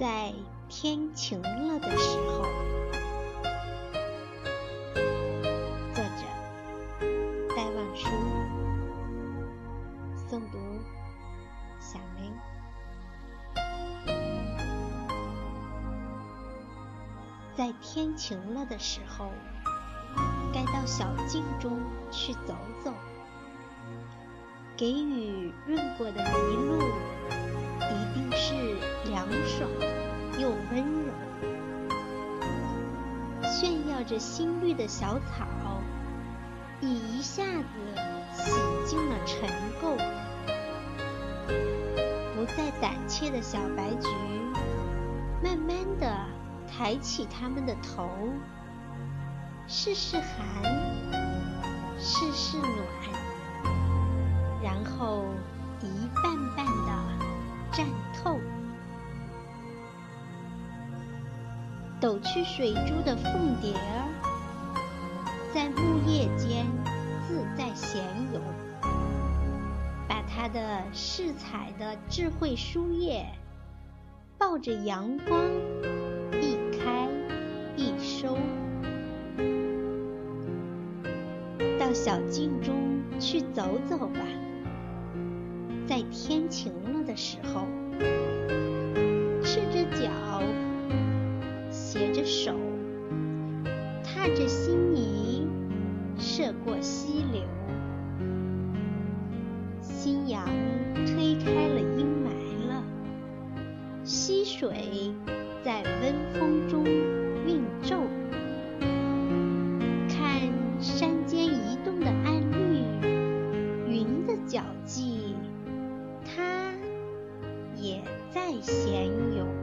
在天晴了的时候。作者戴望舒。诵读响铃在天晴了的时候该到小径中去走走给雨润过的炫耀着新绿的小草，已一下子洗净了尘垢。不再胆怯的小白菊，慢慢地抬起它们的头，试试寒，试试暖，然后一瓣瓣地绽透。抖去水珠的凤蝶儿，在木叶间自在闲游，把它的饰彩的智慧书页，抱着阳光一开一收。到小径中去走走吧，在天晴了的时候，过溪流，夕阳推开了阴霾了，溪水在温风中运皱。看山间移动的暗绿，云的脚迹，它也在闲游。